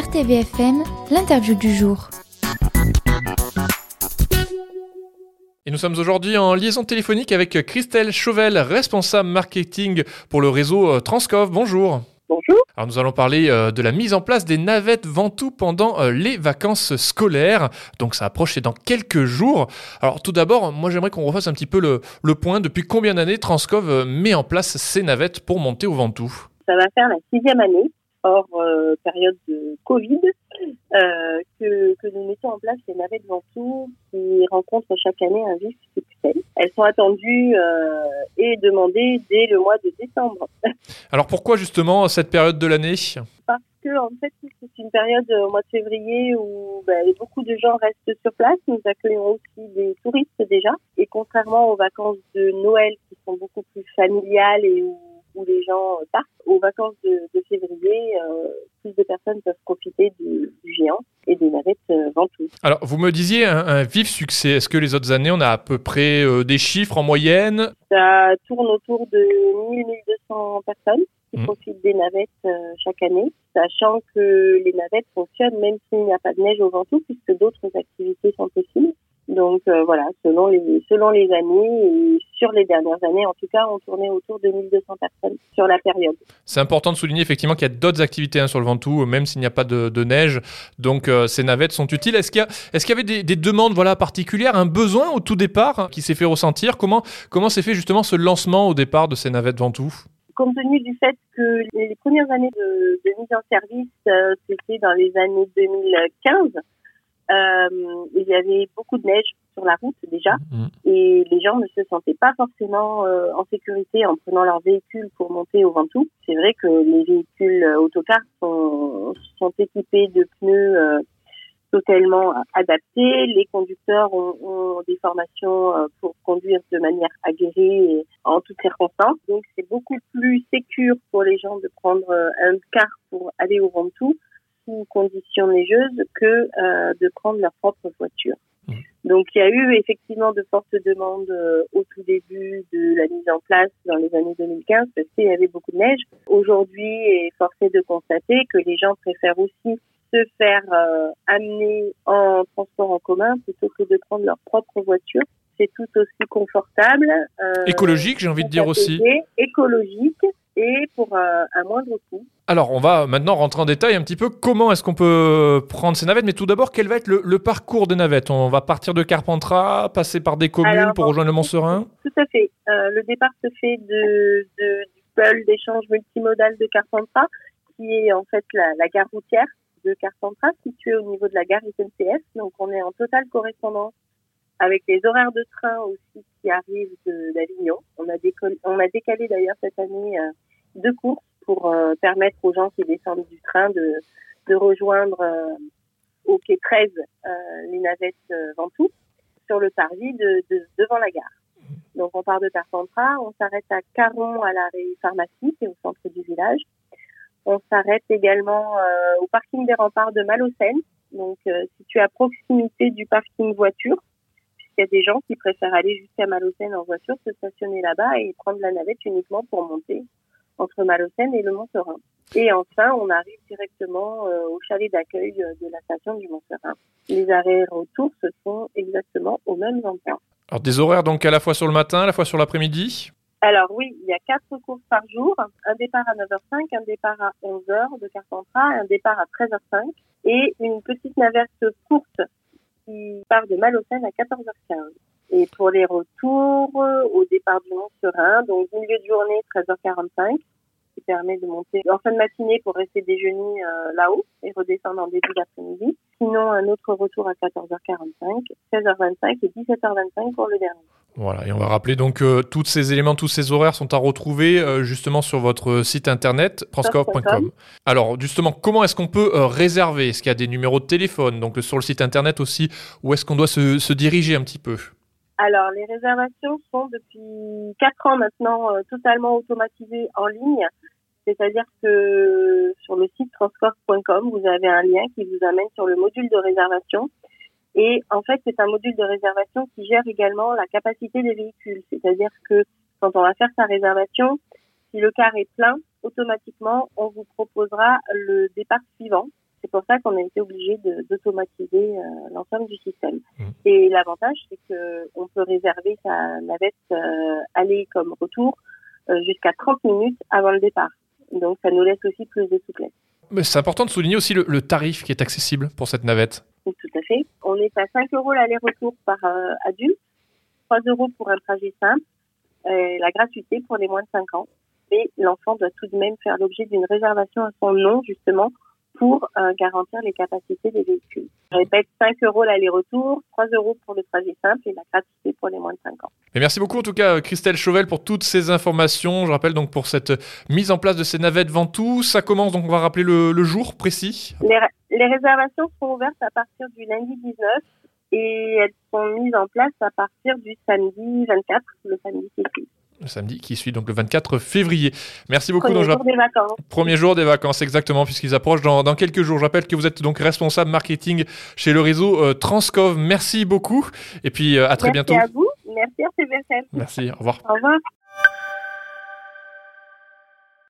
RTVFM, l'interview du jour. Et nous sommes aujourd'hui en liaison téléphonique avec Christelle Chauvel, responsable marketing pour le réseau euh, Transcov. Bonjour. Bonjour. Alors nous allons parler euh, de la mise en place des navettes Ventoux pendant euh, les vacances scolaires. Donc ça approche dans quelques jours. Alors tout d'abord, moi j'aimerais qu'on refasse un petit peu le, le point. Depuis combien d'années Transcov met en place ces navettes pour monter au Ventoux? Ça va faire la sixième année hors euh, période de Covid, euh, que, que, nous mettons en place les navettes Ventoux qui rencontrent chaque année un vif succès. Elles sont attendues euh, et demandées dès le mois de décembre. Alors pourquoi justement cette période de l'année? Parce que en fait c'est une période au mois de février où ben, beaucoup de gens restent sur place. Nous accueillons aussi des touristes déjà. Et contrairement aux vacances de Noël qui sont beaucoup plus familiales et où où les gens partent. Aux vacances de, de février, euh, plus de personnes peuvent profiter du, du géant et des navettes euh, Ventoux. Alors, vous me disiez un, un vif succès. Est-ce que les autres années, on a à peu près euh, des chiffres en moyenne? Ça tourne autour de 1000-1200 personnes qui mmh. profitent des navettes euh, chaque année, sachant que les navettes fonctionnent même s'il n'y a pas de neige au Ventoux, puisque d'autres activités sont possibles. Donc euh, voilà, selon les selon les années et sur les dernières années, en tout cas, on tournait autour de 1200 personnes sur la période. C'est important de souligner effectivement qu'il y a d'autres activités hein, sur le Ventoux, même s'il n'y a pas de, de neige. Donc euh, ces navettes sont utiles. Est-ce qu'il y, a, est-ce qu'il y avait des, des, demandes voilà particulières, un besoin au tout départ hein, qui s'est fait ressentir? Comment comment s'est fait justement ce lancement au départ de ces navettes Ventoux? Compte tenu du fait que les premières années de, de mise en service, euh, c'était dans les années 2015. Euh, il y avait beaucoup de neige sur la route déjà mmh. et les gens ne se sentaient pas forcément euh, en sécurité en prenant leur véhicule pour monter au Ventoux. C'est vrai que les véhicules autocars sont, sont équipés de pneus euh, totalement adaptés. Les conducteurs ont, ont des formations euh, pour conduire de manière aguerrie et en toutes circonstances. Donc c'est beaucoup plus sécure pour les gens de prendre euh, un car pour aller au Ventoux sous conditions neigeuses que euh, de prendre leur propre voiture. Donc il y a eu effectivement de fortes demandes euh, au tout début de la mise en place dans les années 2015 parce qu'il y avait beaucoup de neige. Aujourd'hui, est forcé de constater que les gens préfèrent aussi se faire euh, amener en transport en commun plutôt que de prendre leur propre voiture. C'est tout aussi confortable. Euh, écologique, j'ai envie de dire aussi. Écologique et pour un, un moindre coût. Alors, on va maintenant rentrer en détail un petit peu comment est-ce qu'on peut prendre ces navettes, mais tout d'abord, quel va être le, le, parcours des navettes? On va partir de Carpentras, passer par des communes Alors, pour rejoindre le Mont-Serein? Tout à fait. Euh, le départ se fait de, de du pôle d'échange multimodal de Carpentras, qui est en fait la, la gare routière de Carpentras, située au niveau de la gare SNCF. Donc, on est en totale correspondance avec les horaires de train aussi qui arrivent d'Avignon. On a, on a décalé d'ailleurs cette année euh, deux courses pour euh, permettre aux gens qui descendent du train de, rejoindre euh, au quai 13 euh, les navettes Ventoux sur le parvis de, de, devant la gare. Donc on part de Carpentras, on s'arrête à Caron à l'arrêt pharmacie, qui est au centre du village. On s'arrête également au parking des remparts de Malocène, donc situé à proximité du parking voiture il y a des gens qui préfèrent aller jusqu'à Malocène en voiture, se stationner là-bas et prendre la navette uniquement pour monter entre Malocène et le Mont-Serein. Et enfin, on arrive directement euh, au chalet d'accueil de la station du Mont-Serein. Les arrêts retour se font exactement aux mêmes endroits. Alors des horaires donc à la fois sur le matin, à la fois sur l'après-midi? Alors oui, il y a quatre courses par jour, un départ à 9h05, un départ à 11h de Carpentras, un départ à 13h05 et une petite navette courte qui part de Malocène à 14h15. Et pour les retours au départ du Mont-Serein, donc milieu de journée 13h45, qui permet de monter en fin de matinée pour rester déjeuner euh, là-haut et redescendre en début d'après-midi. Sinon, un autre retour à 14h45, 16h25 et 17h25 pour le dernier. Voilà, et on va rappeler donc euh, tous ces éléments, tous ces horaires sont à retrouver euh, justement sur votre site internet transcorp.com. Alors justement, comment est-ce qu'on peut euh, réserver? Est-ce qu'il y a des numéros de téléphone? Donc sur le site internet aussi, où est-ce qu'on doit se, se, diriger un petit peu? Alors les réservations sont depuis 4 ans maintenant euh, totalement automatisées en ligne. C'est-à-dire que sur le site transcorp.com, vous avez un lien qui vous amène sur le module de réservation et en fait, c'est un module de réservation qui gère également la capacité des véhicules. C'est-à-dire que quand on va faire sa réservation, si le car est plein, automatiquement, on vous proposera le départ suivant c'est pour ça qu'on a été obligé d'automatiser euh, l'ensemble du système. Mmh. Et l'avantage, c'est que on peut réserver sa navette euh, aller comme retour euh, jusqu'à 30 minutes avant le départ. Donc ça nous laisse aussi plus de souplesse. Mais c'est important de souligner aussi le, tarif qui est accessible pour cette navette. Tout à fait. On est à 5 euros l'aller-retour par adulte, 3 euros pour un trajet simple, la gratuité pour les moins de 5 ans. Et l'enfant doit tout de même faire l'objet d'une réservation à son nom, justement, pour euh, garantir les capacités des véhicules. Je répète, 5 euros l'aller-retour, 3 euros pour le trajet simple et la gratuité pour les moins de 5 ans. Et merci beaucoup en tout cas Christelle Chauvel pour toutes ces informations. Je rappelle donc pour cette mise en place de ces navettes Ventoux, ça commence donc on va rappeler le, jour précis. Les, les, réservations sont ouvertes à partir du lundi 19 et elles sont mises en place à partir du samedi 24, le samedi 6 le samedi qui suit donc le 24 février. Merci beaucoup. Premier jour des vacances. Premier jour des vacances, exactement, puisqu'ils approchent dans, quelques jours. Je rappelle que vous êtes donc responsable marketing chez le réseau euh, Transcov. Merci beaucoup et puis euh, à très bientôt. Merci à vous. Merci à CVFM. Merci, au revoir. Au revoir.